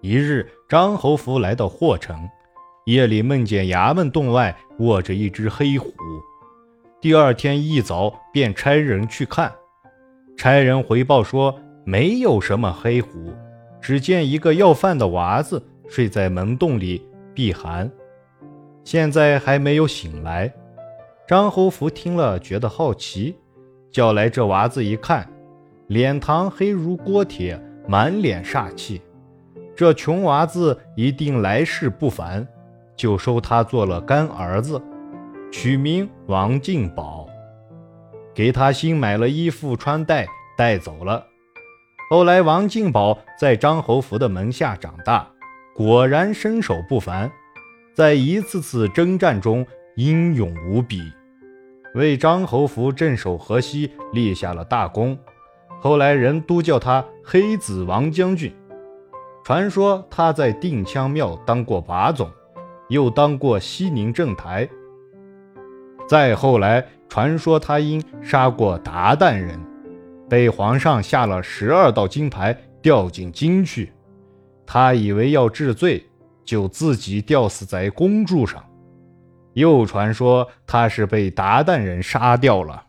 一日，张侯福来到霍城，夜里梦见衙门洞外卧着一只黑虎。第二天一早便差人去看，差人回报说没有什么黑虎，只见一个要饭的娃子睡在门洞里避寒，现在还没有醒来。张侯福听了觉得好奇，叫来这娃子一看，脸膛黑如锅铁，满脸煞气。这穷娃子一定来世不凡，就收他做了干儿子，取名王进宝，给他新买了衣服穿戴，带走了。后来王进宝在张侯福的门下长大，果然身手不凡，在一次次征战中英勇无比，为张侯福镇守河西立下了大功。后来人都叫他黑子王将军。传说他在定羌庙当过把总，又当过西宁镇台。再后来，传说他因杀过鞑靼人，被皇上下了十二道金牌，吊进京去。他以为要治罪，就自己吊死在公柱上。又传说他是被鞑靼人杀掉了。